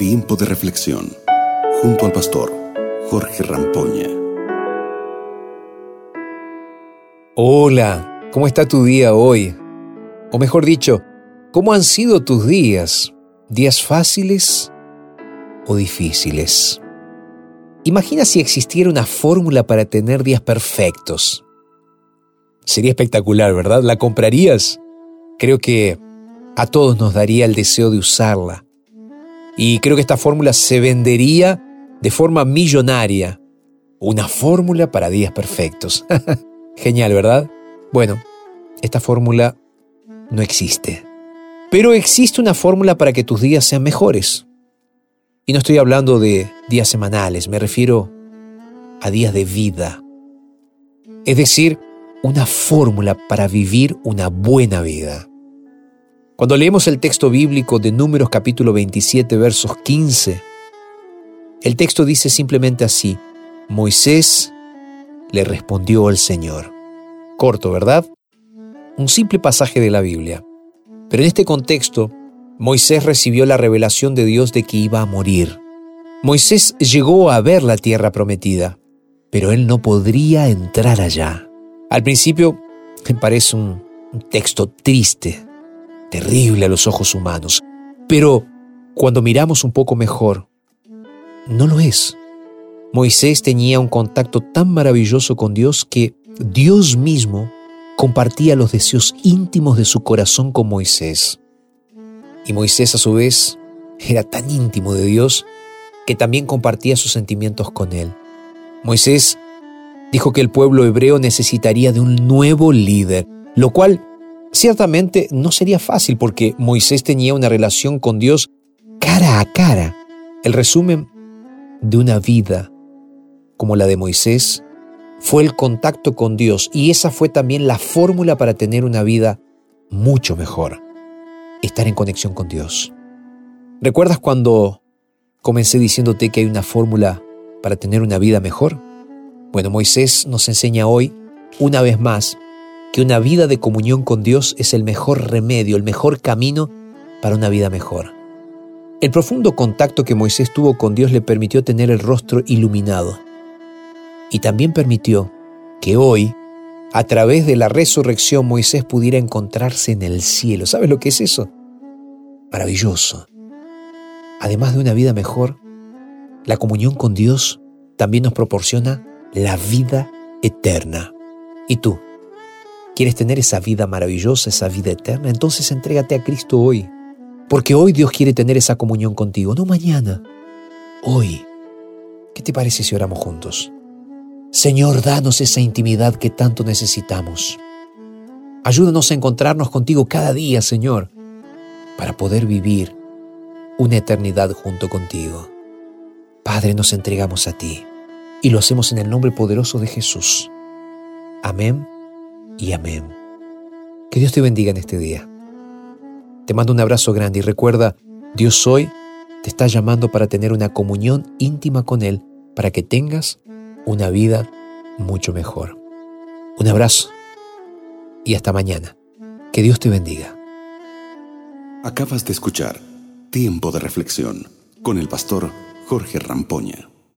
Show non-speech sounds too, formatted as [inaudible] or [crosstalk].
Tiempo de reflexión junto al pastor Jorge Rampoña. Hola, ¿cómo está tu día hoy? O mejor dicho, ¿cómo han sido tus días? ¿Días fáciles o difíciles? Imagina si existiera una fórmula para tener días perfectos. Sería espectacular, ¿verdad? ¿La comprarías? Creo que a todos nos daría el deseo de usarla. Y creo que esta fórmula se vendería de forma millonaria. Una fórmula para días perfectos. [laughs] Genial, ¿verdad? Bueno, esta fórmula no existe. Pero existe una fórmula para que tus días sean mejores. Y no estoy hablando de días semanales, me refiero a días de vida. Es decir, una fórmula para vivir una buena vida. Cuando leemos el texto bíblico de Números capítulo 27 versos 15, el texto dice simplemente así, Moisés le respondió al Señor. Corto, ¿verdad? Un simple pasaje de la Biblia. Pero en este contexto, Moisés recibió la revelación de Dios de que iba a morir. Moisés llegó a ver la tierra prometida, pero él no podría entrar allá. Al principio parece un texto triste, terrible a los ojos humanos. Pero cuando miramos un poco mejor, no lo es. Moisés tenía un contacto tan maravilloso con Dios que Dios mismo compartía los deseos íntimos de su corazón con Moisés. Y Moisés a su vez era tan íntimo de Dios que también compartía sus sentimientos con él. Moisés dijo que el pueblo hebreo necesitaría de un nuevo líder, lo cual Ciertamente no sería fácil porque Moisés tenía una relación con Dios cara a cara. El resumen de una vida como la de Moisés fue el contacto con Dios y esa fue también la fórmula para tener una vida mucho mejor, estar en conexión con Dios. ¿Recuerdas cuando comencé diciéndote que hay una fórmula para tener una vida mejor? Bueno, Moisés nos enseña hoy, una vez más, que una vida de comunión con Dios es el mejor remedio, el mejor camino para una vida mejor. El profundo contacto que Moisés tuvo con Dios le permitió tener el rostro iluminado y también permitió que hoy, a través de la resurrección, Moisés pudiera encontrarse en el cielo. ¿Sabes lo que es eso? Maravilloso. Además de una vida mejor, la comunión con Dios también nos proporciona la vida eterna. ¿Y tú? ¿Quieres tener esa vida maravillosa, esa vida eterna? Entonces entrégate a Cristo hoy. Porque hoy Dios quiere tener esa comunión contigo, no mañana. Hoy. ¿Qué te parece si oramos juntos? Señor, danos esa intimidad que tanto necesitamos. Ayúdanos a encontrarnos contigo cada día, Señor, para poder vivir una eternidad junto contigo. Padre, nos entregamos a ti y lo hacemos en el nombre poderoso de Jesús. Amén y amén. Que Dios te bendiga en este día. Te mando un abrazo grande y recuerda, Dios hoy te está llamando para tener una comunión íntima con Él, para que tengas una vida mucho mejor. Un abrazo y hasta mañana. Que Dios te bendiga. Acabas de escuchar Tiempo de Reflexión con el pastor Jorge Rampoña.